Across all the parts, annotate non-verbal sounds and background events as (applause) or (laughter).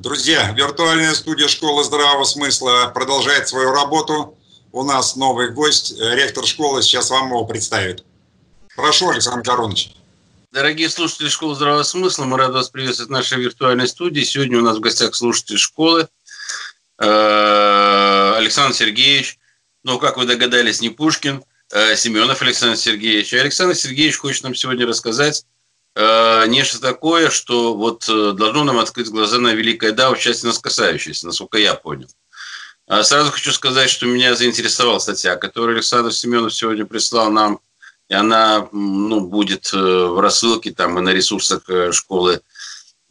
Друзья, виртуальная студия школы здравого смысла продолжает свою работу. У нас новый гость, э, ректор школы, сейчас вам его представит. Прошу, Александр Коронович. Дорогие слушатели школы здравого смысла, мы рады вас приветствовать в нашей виртуальной студии. Сегодня у нас в гостях слушатель школы э, Александр Сергеевич. Ну, как вы догадались, не Пушкин, а Семенов Александр Сергеевич. Александр Сергеевич хочет нам сегодня рассказать нечто такое, что вот э, должно нам открыть глаза на великое да, в части нас касающееся, насколько я понял. А сразу хочу сказать, что меня заинтересовала статья, которую Александр Семенов сегодня прислал нам, и она ну, будет э, в рассылке там и на ресурсах школы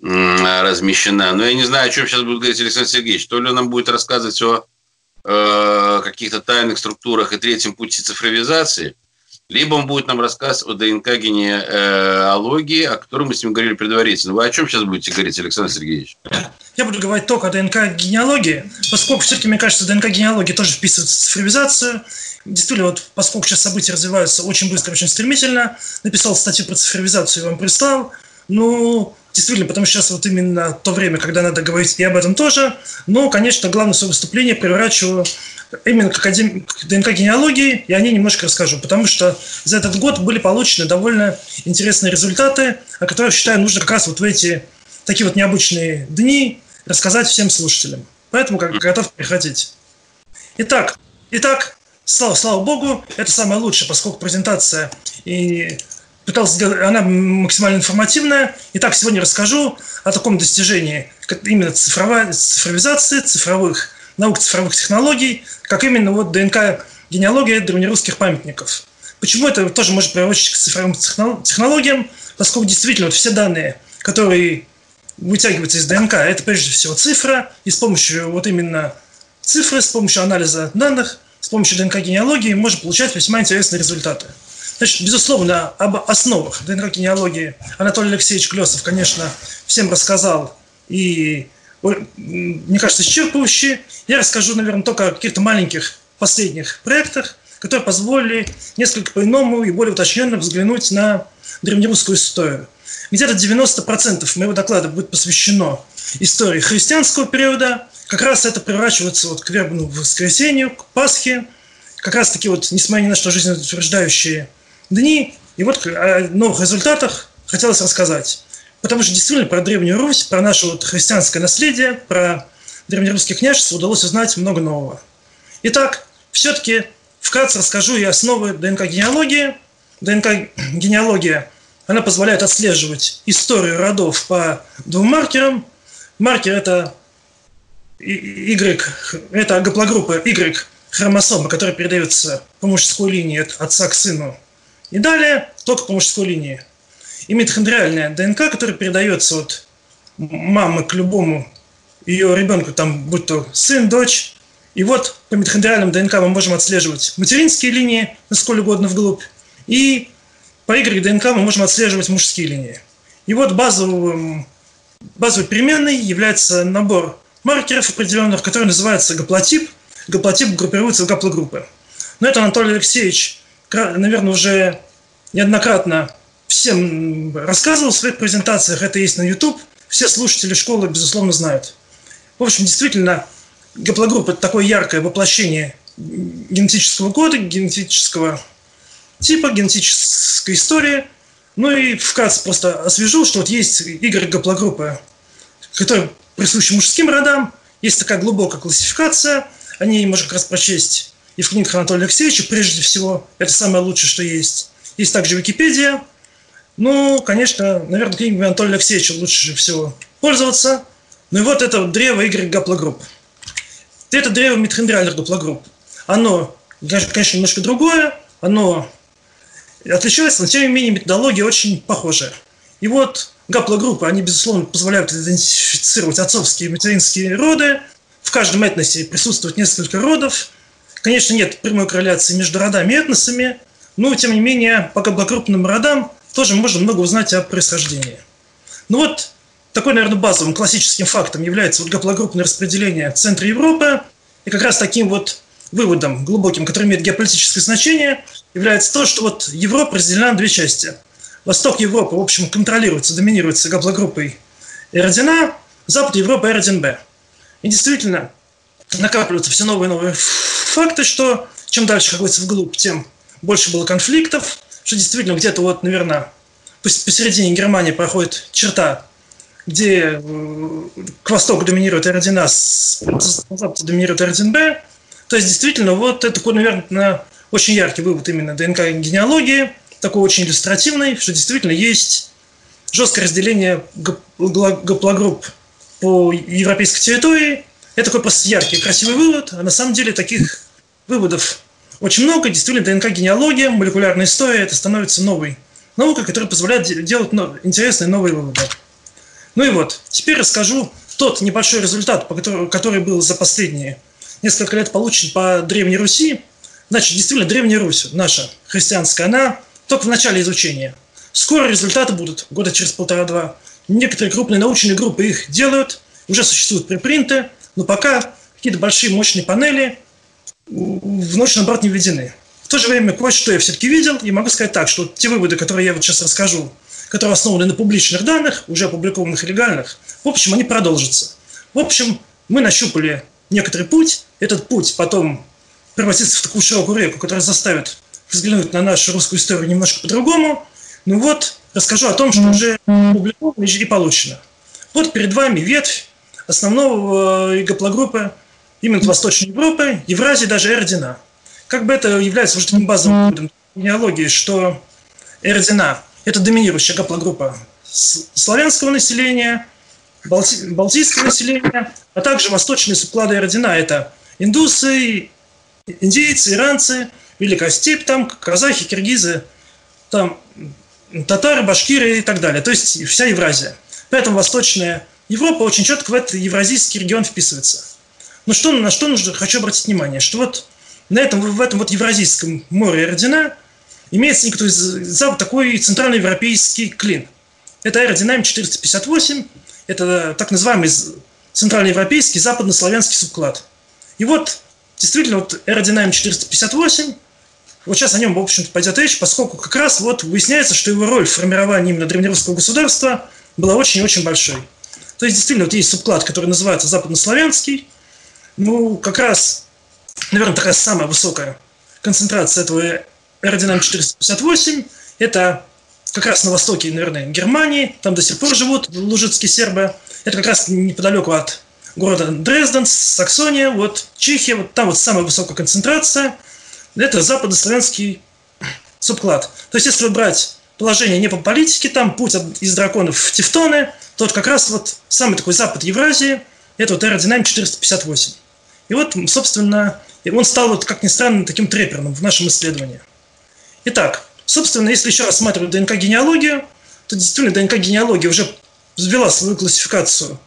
размещена. Но я не знаю, о чем сейчас будет говорить Александр Сергеевич. То ли он нам будет рассказывать о э, каких-то тайных структурах и третьем пути цифровизации – либо он будет нам рассказывать о ДНК-генеалогии, о которой мы с ним говорили предварительно. Вы о чем сейчас будете говорить, Александр Сергеевич? Я буду говорить только о ДНК-генеалогии, поскольку все-таки, мне кажется, ДНК-генеалогия тоже вписывается в цифровизацию. Действительно, вот поскольку сейчас события развиваются очень быстро, очень стремительно, написал статью про цифровизацию и вам прислал. Ну, действительно, потому что сейчас вот именно то время, когда надо говорить и об этом тоже. Но, конечно, главное свое выступление превращу именно к, академ... к ДНК-генеалогии, и о ней немножко расскажу, потому что за этот год были получены довольно интересные результаты, о которых, считаю, нужно как раз вот в эти такие вот необычные дни рассказать всем слушателям. Поэтому как готов приходить. Итак, итак, слава, слава богу, это самое лучшее, поскольку презентация и пытался сделать, она максимально информативная. Итак, сегодня расскажу о таком достижении именно цифровой, цифровизации, цифровых наук цифровых технологий, как именно вот ДНК генеалогия древнерусских памятников. Почему это тоже может приводить к цифровым технологиям? Поскольку действительно вот все данные, которые вытягиваются из ДНК, это прежде всего цифра, и с помощью вот именно цифры, с помощью анализа данных, с помощью ДНК-генеалогии можно получать весьма интересные результаты. Значит, безусловно, об основах ДНК-генеалогии Анатолий Алексеевич Клесов, конечно, всем рассказал и мне кажется, исчерпывающие. Я расскажу, наверное, только о каких-то маленьких последних проектах, которые позволили несколько по-иному и более уточненно взглянуть на древнерусскую историю. Где-то 90% моего доклада будет посвящено истории христианского периода. Как раз это превращается вот к вербному воскресенью, к Пасхе. Как раз таки вот, несмотря ни на что, жизнеутверждающие дни. И вот о новых результатах хотелось рассказать. Потому что действительно про Древнюю Русь, про наше вот христианское наследие, про древнерусские княжества удалось узнать много нового. Итак, все-таки вкратце расскажу и основы ДНК-генеалогии. ДНК-генеалогия, она позволяет отслеживать историю родов по двум маркерам. Маркер – это Y, это гаплогруппа Y хромосомы, которая передается по мужской линии от отца к сыну. И далее только по мужской линии и митохондриальная ДНК, которая передается от мамы к любому ее ребенку, там, будь то сын, дочь. И вот по митохондриальным ДНК мы можем отслеживать материнские линии, насколько угодно вглубь, и по Y ДНК мы можем отслеживать мужские линии. И вот базовым, базовой переменной является набор маркеров определенных, который называется гаплотип. Гаплотип группируется в гаплогруппы. Но это Анатолий Алексеевич, наверное, уже неоднократно всем рассказывал в своих презентациях, это есть на YouTube, все слушатели школы, безусловно, знают. В общем, действительно, гаплогруппа – это такое яркое воплощение генетического кода, генетического типа, генетической истории. Ну и вкратце просто освежу, что вот есть Y-гаплогруппа, которая присуща мужским родам, есть такая глубокая классификация, о ней можно как раз прочесть и в книгах Анатолия Алексеевича, прежде всего, это самое лучшее, что есть. Есть также Википедия – ну, конечно, наверное, книгами Анатолия Алексеевича лучше всего пользоваться. Ну и вот это древо Y гаплогрупп. Это древо митохондриальных гаплогрупп. Оно, конечно, немножко другое, оно отличается, но тем не менее методология очень похожая. И вот гаплогруппы, они, безусловно, позволяют идентифицировать отцовские и материнские роды. В каждом этносе присутствует несколько родов. Конечно, нет прямой корреляции между родами и этносами, но, тем не менее, по гаплогруппным родам тоже можно много узнать о происхождении. Ну вот, такой, наверное, базовым классическим фактом является вот гаплогруппное распределение в центре Европы. И как раз таким вот выводом глубоким, который имеет геополитическое значение, является то, что вот Европа разделена на две части. Восток Европы, в общем, контролируется, доминируется гаплогруппой Эродина, Запад Европы R1B. И действительно, накапливаются все новые и новые факты, что чем дальше, как говорится, вглубь, тем больше было конфликтов, что действительно где-то вот, наверное, посередине Германии проходит черта, где э, к востоку доминирует R1A, с западу доминирует R1B. То есть, действительно, вот это, наверное, очень яркий вывод именно ДНК-генеалогии, такой очень иллюстративный, что действительно есть жесткое разделение гаплогрупп по европейской территории. Это такой просто яркий, красивый вывод, а на самом деле таких выводов очень много. Действительно, ДНК-генеалогия, молекулярная история, это становится новой наукой, которая позволяет делать интересные новые выводы. Ну и вот, теперь расскажу тот небольшой результат, который, был за последние несколько лет получен по Древней Руси. Значит, действительно, Древняя Русь, наша христианская, она только в начале изучения. Скоро результаты будут, года через полтора-два. Некоторые крупные научные группы их делают, уже существуют препринты, но пока какие-то большие мощные панели в научный оборот не введены. В то же время кое-что я все-таки видел, и могу сказать так, что те выводы, которые я вот сейчас расскажу, которые основаны на публичных данных, уже опубликованных и легальных, в общем, они продолжатся. В общем, мы нащупали некоторый путь, этот путь потом превратится в такую широкую реку, которая заставит взглянуть на нашу русскую историю немножко по-другому. Ну вот, расскажу о том, что уже опубликовано и получено. Вот перед вами ветвь основного э, гаплогруппы именно Восточной Европы, Евразии, даже Эрдина. Как бы это является уже таким базовым генеалогии, что Эрдина – это доминирующая гаплогруппа славянского населения, балти, балтийского населения, а также восточные субклады Эрдина – это индусы, индейцы, иранцы, Великая степь, там казахи, киргизы, там татары, башкиры и так далее. То есть вся Евразия. Поэтому Восточная Европа очень четко в этот евразийский регион вписывается. Но что, на что нужно, хочу обратить внимание, что вот на этом, в этом вот Евразийском море Родина имеется некоторый такой центральноевропейский клин. Это аэродинамик 458, это так называемый центральноевропейский западнославянский субклад. И вот действительно вот аэродинамик 458, вот сейчас о нем, в общем-то, пойдет речь, поскольку как раз вот выясняется, что его роль в формировании именно древнерусского государства была очень-очень большой. То есть, действительно, вот есть субклад, который называется западнославянский, ну, как раз, наверное, такая самая высокая концентрация этого аэродинам 458. Это как раз на востоке, наверное, Германии. Там до сих пор живут лужицкие сербы. Это как раз неподалеку от города Дрезден, Саксония, вот Чехия, вот там вот самая высокая концентрация. Это западнославянский субклад. То есть, если брать положение не по политике, там путь из драконов в Тевтоны, то вот как раз вот самый такой запад Евразии, это вот аэродинамик 458. И вот, собственно, он стал, вот, как ни странно, таким треппером в нашем исследовании. Итак, собственно, если еще рассматривать ДНК-генеалогию, то действительно ДНК-генеалогия уже ввела свою классификацию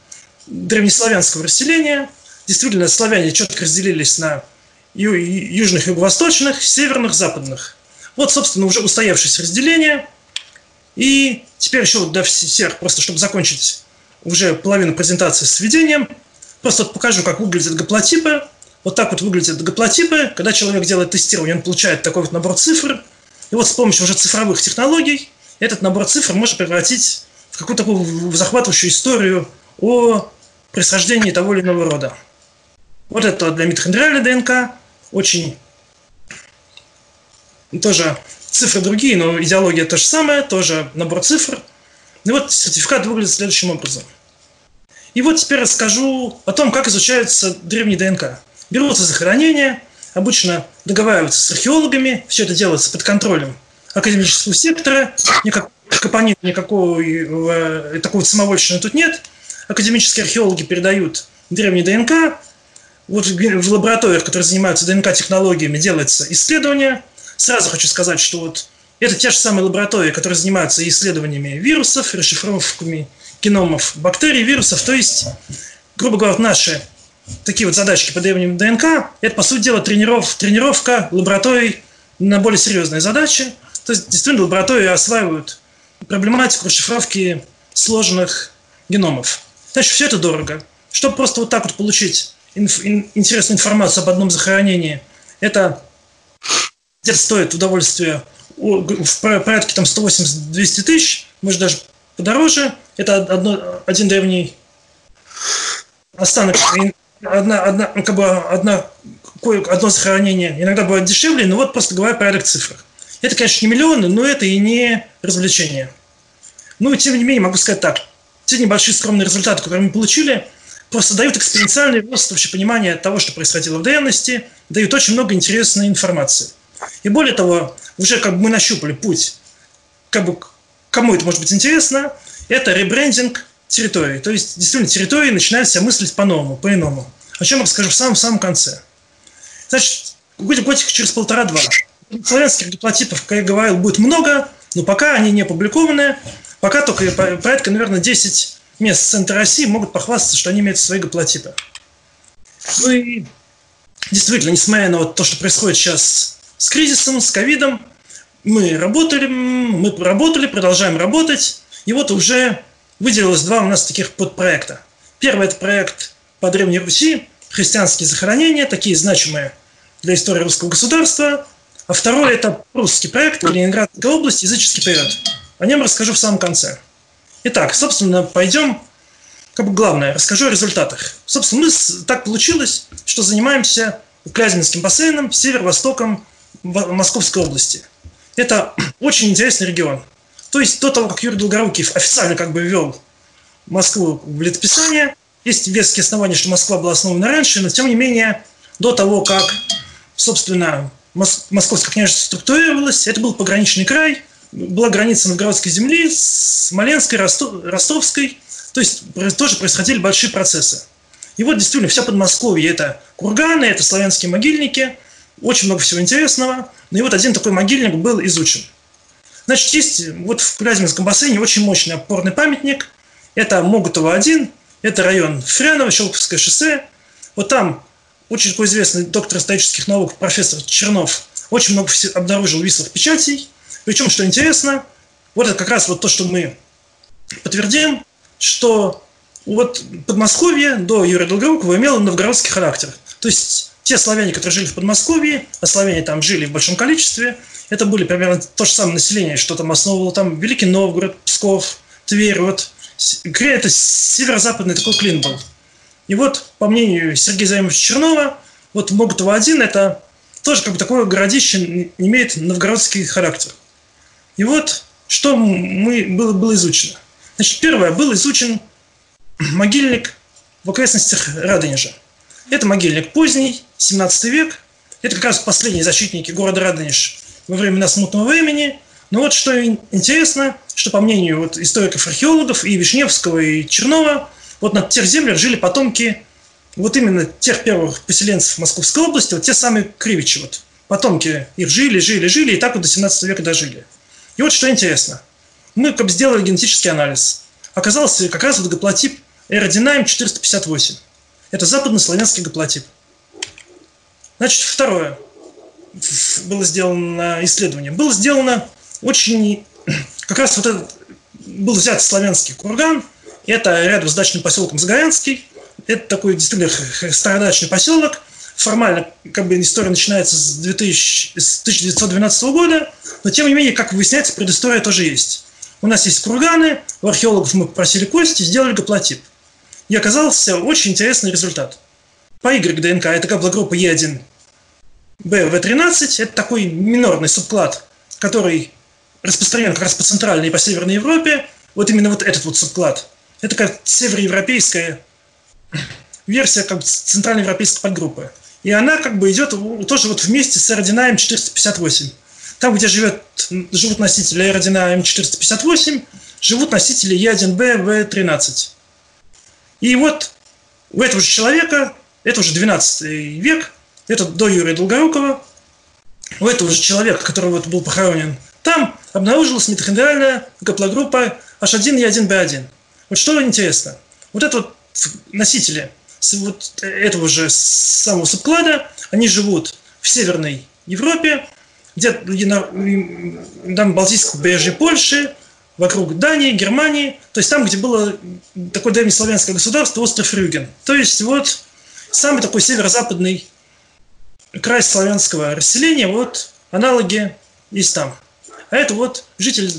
древнеславянского расселения. Действительно, славяне четко разделились на южных, юго-восточных, северных, западных. Вот, собственно, уже устоявшееся разделение. И теперь еще для всех, просто чтобы закончить уже половину презентации с введением – Просто вот покажу, как выглядят гаплотипы. Вот так вот выглядят гаплотипы. Когда человек делает тестирование, он получает такой вот набор цифр. И вот с помощью уже цифровых технологий этот набор цифр можно превратить в какую-то такую захватывающую историю о происхождении того или иного рода. Вот это для митохондриальной ДНК. Очень тоже цифры другие, но идеология та же самая, тоже набор цифр. И вот сертификат выглядит следующим образом – и вот теперь расскажу о том, как изучаются древние ДНК. Берутся захоронения, обычно договариваются с археологами, все это делается под контролем академического сектора, никакого капонина, никакого э, такого самовольщины тут нет. Академические археологи передают древние ДНК, вот в лабораториях, которые занимаются ДНК-технологиями, делается исследование. Сразу хочу сказать, что вот это те же самые лаборатории, которые занимаются исследованиями вирусов, расшифровками геномов бактерий, вирусов. То есть, грубо говоря, наши такие вот задачки по древним ДНК, это, по сути дела, трениров, тренировка лабораторий на более серьезные задачи. То есть, действительно, лаборатории осваивают проблематику расшифровки сложных геномов. Значит, все это дорого. Чтобы просто вот так вот получить инф, ин, интересную информацию об одном захоронении, это где-то стоит удовольствие в порядке там 180-200 тысяч, может даже подороже. Это одно, один древний останок, одна, одна, ну, как бы одна, одно захоронение иногда бывает дешевле, но вот просто говоря порядок цифр. Это, конечно, не миллионы, но это и не развлечение. Ну, тем не менее, могу сказать так. Те небольшие скромные результаты, которые мы получили, просто дают экспоненциальный рост вообще понимания того, что происходило в древности, дают очень много интересной информации. И более того, уже как бы мы нащупали путь, как бы кому это может быть интересно, это ребрендинг территории. То есть, действительно, территории начинают себя мыслить по-новому, по-иному. О чем я расскажу в самом-самом конце. Значит, годик через полтора-два. Славянских диплотипов, как я говорил, будет много, но пока они не опубликованы, пока только порядка, наверное, 10 мест центра России могут похвастаться, что они имеют свои гаплотипы. Ну и действительно, несмотря на вот то, что происходит сейчас с кризисом, с ковидом, мы работали, мы работали, продолжаем работать, и вот уже выделилось два у нас таких подпроекта. Первый – это проект по Древней Руси, христианские захоронения, такие значимые для истории русского государства. А второй – это русский проект Калининградская область, языческий период. О нем расскажу в самом конце. Итак, собственно, пойдем как бы главное, расскажу о результатах. Собственно, мы так получилось, что занимаемся Клязьминским бассейном, северо-востоком Московской области. Это (clears throat) очень интересный регион. То есть до того, как Юрий Долгорукий официально как бы ввел Москву в летописание, есть веские основания, что Москва была основана раньше, но тем не менее до того, как, собственно, Московское княжество структурировалось, это был пограничный край, была граница новгородской земли, Смоленской, Ростовской, то есть тоже происходили большие процессы. И вот действительно вся Подмосковье – это курганы, это славянские могильники, очень много всего интересного. Ну и вот один такой могильник был изучен. Значит, есть вот в Клязьминском бассейне очень мощный опорный памятник. Это Могутово-1, это район Фряново, Щелковское шоссе. Вот там очень такой известный доктор исторических наук, профессор Чернов, очень много обнаружил вислых печатей. Причем, что интересно, вот это как раз вот то, что мы подтвердим, что вот Подмосковье до Юрия Долгорукова имело новгородский характер. То есть те славяне, которые жили в Подмосковье, а славяне там жили в большом количестве, это были примерно то же самое население, что там основывало там Великий Новгород, Псков, Тверь, вот. Это северо-западный такой клин был. И вот, по мнению Сергея Заимовича Чернова, вот Могутово-1 это тоже как бы такое городище имеет новгородский характер. И вот, что мы, было, было изучено. Значит, первое, был изучен могильник в окрестностях Радонежа. Это могильник поздний, 17 век. Это как раз последние защитники города Радонеж во времена смутного времени. Но вот что интересно, что по мнению вот историков-археологов и Вишневского, и Чернова, вот на тех землях жили потомки вот именно тех первых поселенцев Московской области, вот те самые Кривичи, вот потомки их жили, жили, жили, и так вот до 17 века дожили. И вот что интересно. Мы как бы сделали генетический анализ. Оказался как раз вот гаплотип Эродинаем 458. Это западнославянский гаплотип. Значит, второе было сделано исследование. Было сделано очень... (clears throat) Как раз вот этот был взят славянский курган, это рядом с дачным поселком Загорянский, это такой действительно стародачный поселок. Формально как бы история начинается с, 2000, с 1912 года, но тем не менее, как выясняется, предыстория тоже есть. У нас есть курганы, у археологов мы попросили кости, сделали гаплотип. И оказался очень интересный результат. По Y ДНК это гаплогруппа Е1, БВ-13 – это такой минорный субклад, который распространен как раз по Центральной и по Северной Европе. Вот именно вот этот вот субклад. Это как североевропейская версия как центральноевропейской подгруппы. И она как бы идет тоже вот вместе с аэродинаем 458. Там, где живет, живут носители аэродина М458, живут носители Е1Б, В13. И вот у этого же человека, это уже 12 век, это до Юрия Долгорукова, у этого же человека, который вот был похоронен, там обнаружилась митохондриальная гаплогруппа H1E1B1. Вот что интересно, вот это вот носители вот этого же самого субклада, они живут в Северной Европе, где там Балтийском побережье Польши, вокруг Дании, Германии, то есть там, где было такое древнеславянское государство, остров Рюген. То есть вот самый такой северо-западный край славянского расселения, вот аналоги есть там. А это вот житель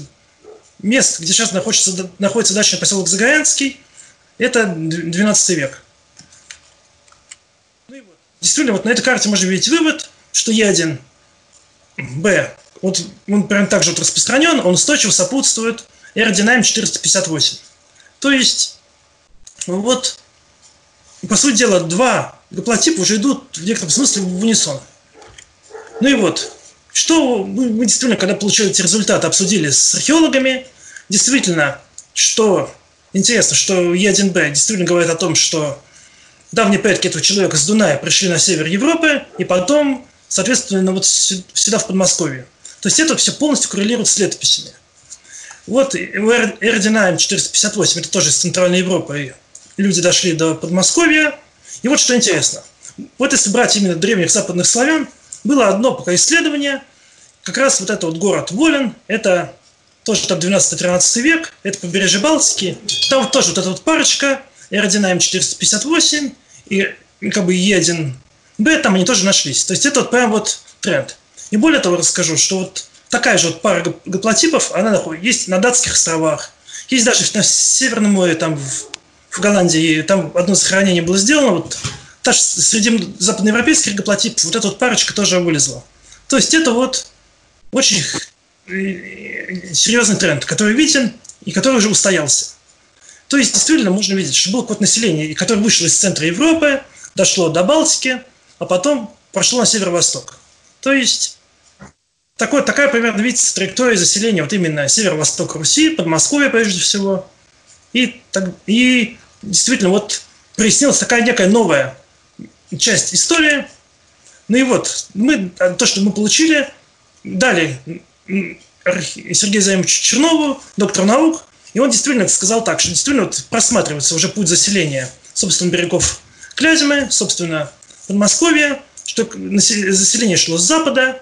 мест, где сейчас находится, находится дачный поселок Загорянский, это 12 век. действительно, вот на этой карте можно видеть вывод, что Е1, Б, вот он прям так же вот распространен, он устойчиво сопутствует аэродинамике 458. То есть, вот, по сути дела, два гаплотипа уже идут в некотором смысле в унисон. Ну и вот, что мы, мы действительно, когда получили эти результаты, обсудили с археологами, действительно, что интересно, что Е1Б действительно говорит о том, что давние предки этого человека с Дуная пришли на север Европы, и потом, соответственно, вот сюда, в Подмосковье. То есть это все полностью коррелирует с летописями. Вот Эрдинаем 458, это тоже из Центральной Европы, люди дошли до Подмосковья. И вот что интересно. Вот если брать именно древних западных славян, было одно пока исследование, как раз вот этот вот город Волен, это тоже там 12-13 век, это побережье Балтики, там тоже вот эта вот парочка, R1 458 и как бы E1B, там они тоже нашлись. То есть это вот прям вот тренд. И более того расскажу, что вот такая же вот пара гаплотипов, она есть на датских островах, есть даже на Северном море, там в, в Голландии, там одно захоронение было сделано, вот даже среди западноевропейских гаплотипов вот эта вот парочка тоже вылезла. То есть это вот очень э, серьезный тренд, который виден и который уже устоялся. То есть действительно можно видеть, что был код населения, которое вышло из центра Европы, дошло до Балтики, а потом прошло на северо-восток. То есть такой, такая примерно, видите, траектория заселения вот именно северо-восток Руси, Подмосковье прежде всего. И, и действительно вот прояснилась такая некая новая часть истории. Ну и вот, мы, то, что мы получили, дали Сергею Заимовичу Чернову, доктор наук, и он действительно сказал так, что действительно вот просматривается уже путь заселения, собственно, берегов Клязьмы, собственно, Подмосковья, что заселение шло с запада,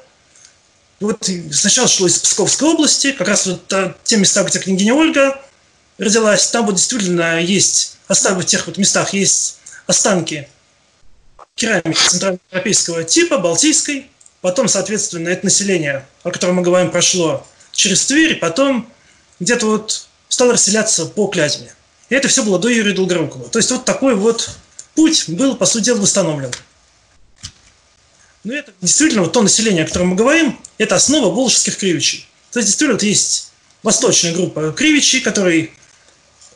вот сначала шло из Псковской области, как раз вот те места, где княгиня Ольга родилась, там вот действительно есть, в тех вот местах есть останки керамики центральноевропейского типа, балтийской, потом, соответственно, это население, о котором мы говорим, прошло через Тверь, потом где-то вот стало расселяться по Клязьме. И это все было до Юрия Долгорукова. То есть вот такой вот путь был, по сути дела, восстановлен. Но это действительно вот то население, о котором мы говорим, это основа волжских кривичей. То есть действительно вот есть восточная группа кривичей, которые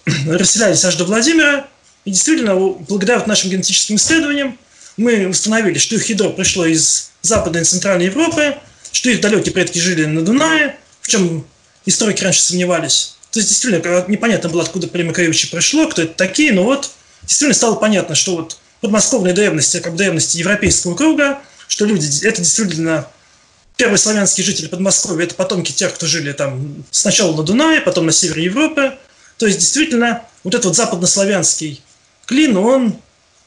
(clears throat) расселялись аж до Владимира, и действительно, благодаря вот нашим генетическим исследованиям, мы установили, что их ядро пришло из Западной и Центральной Европы, что их далекие предки жили на Дунае, в чем историки раньше сомневались. То есть, действительно, непонятно было, откуда племя Кривичи пришло, кто это такие, но вот действительно стало понятно, что вот подмосковные древности, как древности европейского круга, что люди, это действительно первые славянские жители Подмосковья, это потомки тех, кто жили там сначала на Дунае, потом на севере Европы. То есть, действительно, вот этот вот западнославянский клин, он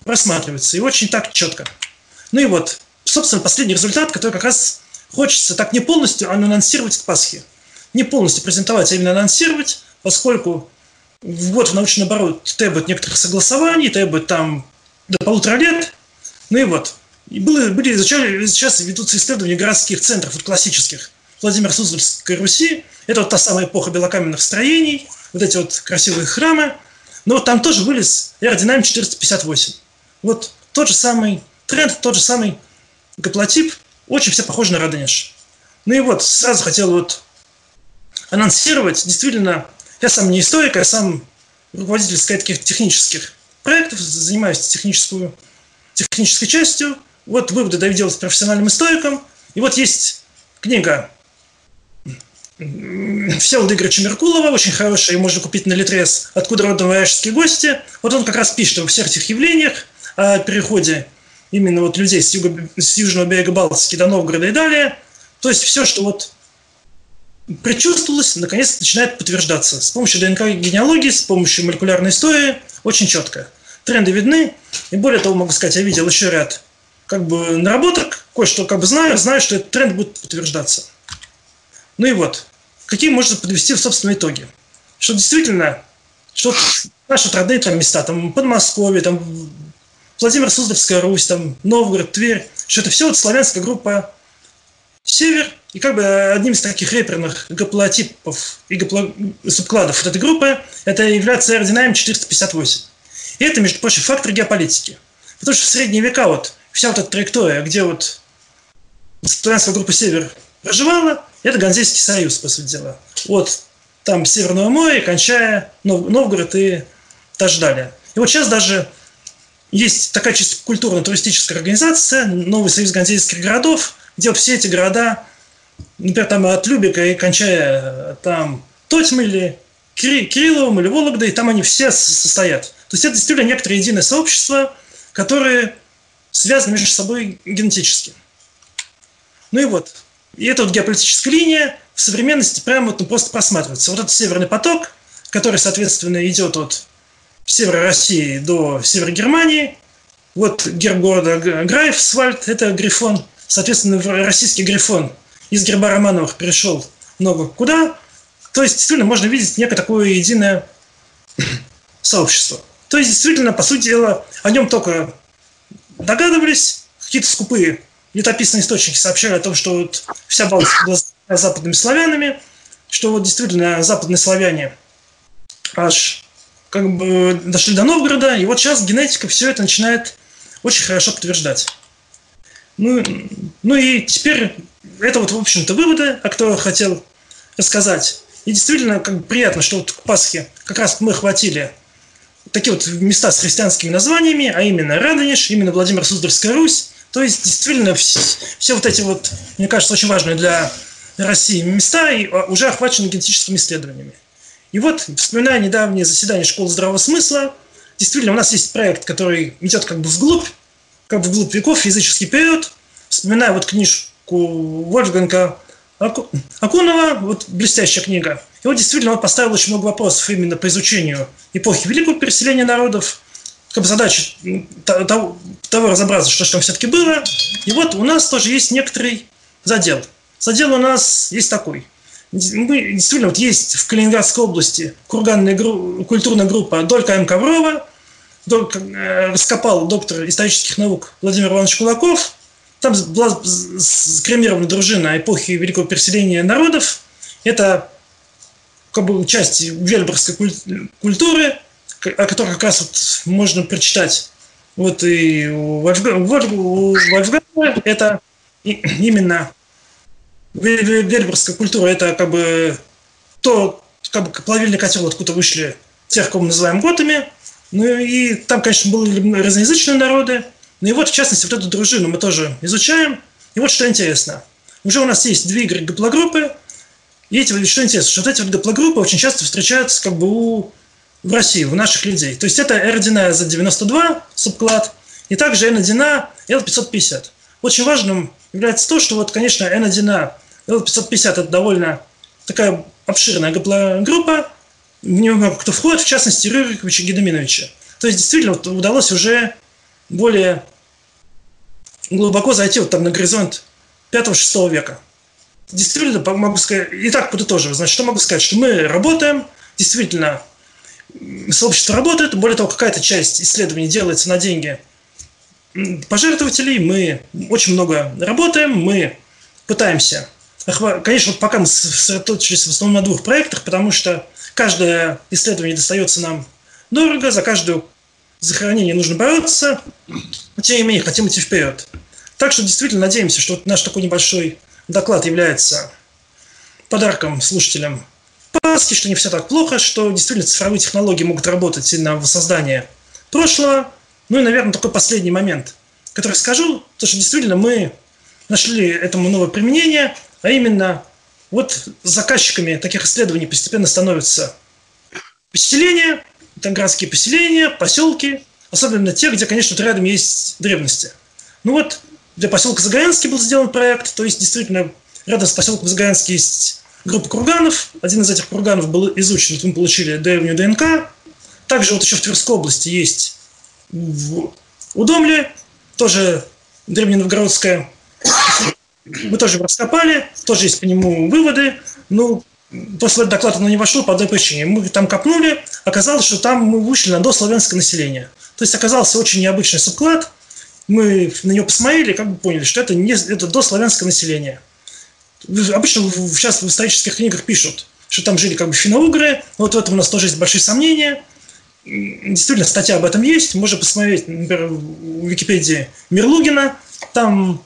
просматривается, и очень так четко. Ну и вот, собственно, последний результат, который как раз хочется так не полностью анонсировать к Пасхе. Не полностью презентовать, а именно анонсировать, поскольку вот в научный оборот требует некоторых согласований, требует там до полутора лет. Ну и вот, и было, были изучали, сейчас ведутся исследования городских центров, вот классических, Владимир Суздальской Руси. Это вот та самая эпоха белокаменных строений, вот эти вот красивые храмы. Но вот там тоже вылез аэродинамик 458. Вот тот же самый тренд, тот же самый гаплотип, очень все похожи на Радонеж. Ну и вот, сразу хотел вот анонсировать, действительно, я сам не историк, я сам руководитель, сказать, таких технических проектов, занимаюсь техническую, технической частью. Вот выводы даю делать профессиональным историком. И вот есть книга Всеволода Игоревича Меркулова, очень хорошая, ее можно купить на Литрес «Откуда родом вояжские гости». Вот он как раз пишет о всех этих явлениях, о переходе именно вот людей с, юга, с южного берега Балтики до Новгорода и далее. То есть все, что вот предчувствовалось, наконец начинает подтверждаться. С помощью ДНК-генеалогии, с помощью молекулярной истории, очень четко. Тренды видны, и более того, могу сказать, я видел еще ряд как бы наработок, кое-что как бы знаю, знаю, что этот тренд будет подтверждаться. Ну и вот, какие можно подвести в собственном итоге? Что действительно, что наши родные там места, там Подмосковье, там Владимир Суздальская Русь, там Новгород, Тверь, что это все вот славянская группа Север, и как бы одним из таких реперных гаплотипов и гапло... вот этой группы это является аэродинамик 458. И это, между прочим, фактор геополитики. Потому что в средние века вот вся вот эта траектория, где вот славянская группа «Север» проживала, это Ганзейский союз, по сути дела. Вот там Северное море, кончая Новгород и так далее. И вот сейчас даже есть такая чисто культурно-туристическая организация, Новый союз ганзейских городов, где все эти города, например, там от Любика и кончая там Тотьмой или Кирилловым или Вологдой, там они все состоят. То есть это действительно некоторое единое сообщество, которые связаны между собой генетически. Ну и вот, и эта вот геополитическая линия в современности прямо вот, ну, просто просматривается. Вот этот северный поток, который, соответственно, идет от севера России до севера Германии. Вот герб города Грайфсвальд, это Грифон. Соответственно, российский Грифон из герба Романовых перешел много куда. То есть, действительно, можно видеть некое такое единое (coughs) сообщество. То есть, действительно, по сути дела, о нем только догадывались, какие-то скупые летописные источники сообщали о том, что вот вся Балтика была западными славянами, что вот действительно западные славяне аж как бы дошли до Новгорода, и вот сейчас генетика все это начинает очень хорошо подтверждать. Ну, ну и теперь это вот, в общем-то, выводы, о которых хотел рассказать. И действительно, как бы приятно, что вот к Пасхе как раз мы хватили такие вот места с христианскими названиями, а именно Радонеж, именно Владимир Суздальская Русь. То есть, действительно, все, все вот эти вот, мне кажется, очень важные для России места а, уже охвачены генетическими исследованиями. И вот, вспоминая недавнее заседание школы здравого смысла, действительно, у нас есть проект, который идет как бы вглубь, как бы вглубь веков, языческий период. Вспоминая вот книжку Вольфганга Акунова, вот блестящая книга. И вот действительно он поставил очень много вопросов именно по изучению эпохи великого переселения народов, как бы задача того, того разобраться, что же там все-таки было. И вот у нас тоже есть некоторый задел. Задел у нас есть такой. Мы, действительно, вот есть в Калининградской области курганная группа, культурная группа Долька М. Коврова, э, раскопал доктор исторических наук Владимир Иванович Кулаков – там была скремирована дружина эпохи Великого переселения народов. Это как бы часть вельборгской культуры, о которой как раз вот можно прочитать вот и у Вольфгана. Это (clears throat) именно вельборгская культура, это как бы то, как бы плавильный котел, откуда вышли тех, кого мы называем готами. Ну и там, конечно, были разноязычные народы, ну и вот, в частности, вот эту дружину мы тоже изучаем. И вот что интересно. Уже у нас есть две игры гаплогруппы. И эти, что интересно, что вот эти вот гаплогруппы очень часто встречаются как бы у, в России, у наших людей. То есть это R1 за 92 субклад, и также N1 L550. Очень важным является то, что вот, конечно, N1 L550 это довольно такая обширная гаплогруппа, в нее кто входит, в частности, Рюриковича Гедоминовича. То есть, действительно, вот удалось уже более глубоко зайти вот там на горизонт 5-6 века. Действительно, могу сказать, и так подытоживаю, значит, что могу сказать, что мы работаем, действительно, сообщество работает, более того, какая-то часть исследований делается на деньги пожертвователей, мы очень много работаем, мы пытаемся, конечно, пока мы сосредоточились в основном на двух проектах, потому что каждое исследование достается нам дорого, за каждую за хранение нужно бороться, но тем не менее хотим идти вперед. Так что действительно надеемся, что наш такой небольшой доклад является подарком слушателям Пасхи, что не все так плохо, что действительно цифровые технологии могут работать и на воссоздание прошлого. Ну и, наверное, такой последний момент, который скажу, то что действительно мы нашли этому новое применение, а именно вот заказчиками таких исследований постепенно становятся поселения, там городские поселения, поселки, особенно те, где, конечно, рядом есть древности. Ну вот, для поселка Загорянский был сделан проект, то есть действительно рядом с поселком Загорянский есть группа курганов. Один из этих курганов был изучен, мы получили древнюю ДНК. Также вот еще в Тверской области есть в Удомле, тоже древненовгородская. Мы тоже раскопали, тоже есть по нему выводы. Ну, после доклада оно не вошло по одной причине. Мы там копнули, оказалось, что там мы вышли на дославянское население. То есть оказался очень необычный субклад. Мы на него посмотрели как бы поняли, что это, не, это дославянское население. Обычно сейчас в исторических книгах пишут, что там жили как бы финно-угры. Вот в этом у нас тоже есть большие сомнения. действительно статья об этом есть. Можно посмотреть, например, в Википедии Мирлугина. Там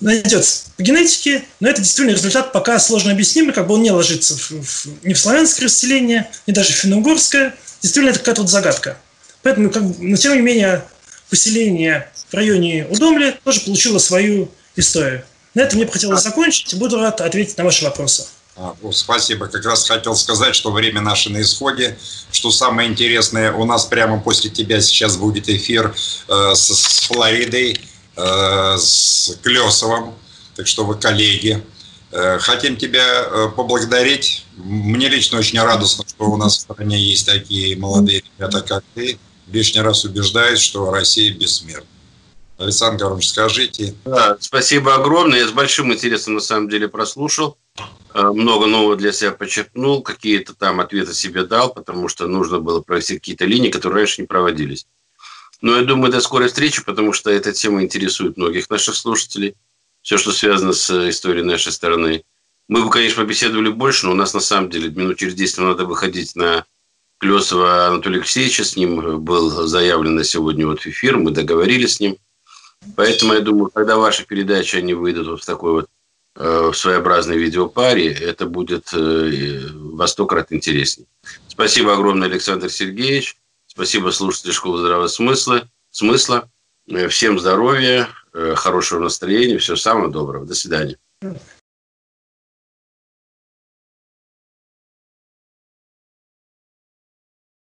найдется по генетике, но это действительно результат пока сложно объяснимый, как бы он не ложится в, в, ни в славянское расселение, ни даже в финно-угорское. Действительно, это какая-то вот загадка. Поэтому, как, но тем не менее, поселение в районе Удомли тоже получило свою историю. На этом мне бы хотелось закончить. Буду рад ответить на ваши вопросы. А, ну, спасибо. Как раз хотел сказать, что время наше на исходе. Что самое интересное, у нас прямо после тебя сейчас будет эфир э, с, с Флоридой, э, с Клесовым. Так что вы коллеги. Э, хотим тебя э, поблагодарить. Мне лично очень радостно, что у нас в стране есть такие молодые ребята, как ты. Лишний раз убеждаюсь, что Россия бессмертна. Александр Горович, скажите. Да, спасибо огромное. Я с большим интересом на самом деле прослушал. Э, много нового для себя подчеркнул, какие-то там ответы себе дал, потому что нужно было провести какие-то линии, которые раньше не проводились. Но я думаю, до скорой встречи, потому что эта тема интересует многих наших слушателей. Все, что связано с историей нашей страны. Мы бы, конечно, побеседовали больше, но у нас на самом деле минут через 10 надо выходить на Клесова Анатолия Алексеевича. С ним был заявлен на сегодня вот эфир, мы договорились с ним. Поэтому я думаю, когда ваши передачи, они выйдут вот в такой вот э, в своеобразной видеопаре, это будет э, во сто крат интереснее. Спасибо огромное, Александр Сергеевич. Спасибо слушателям Школы здравого смысла. смысла. Э, всем здоровья, хорошего настроения, всего самого доброго. До свидания.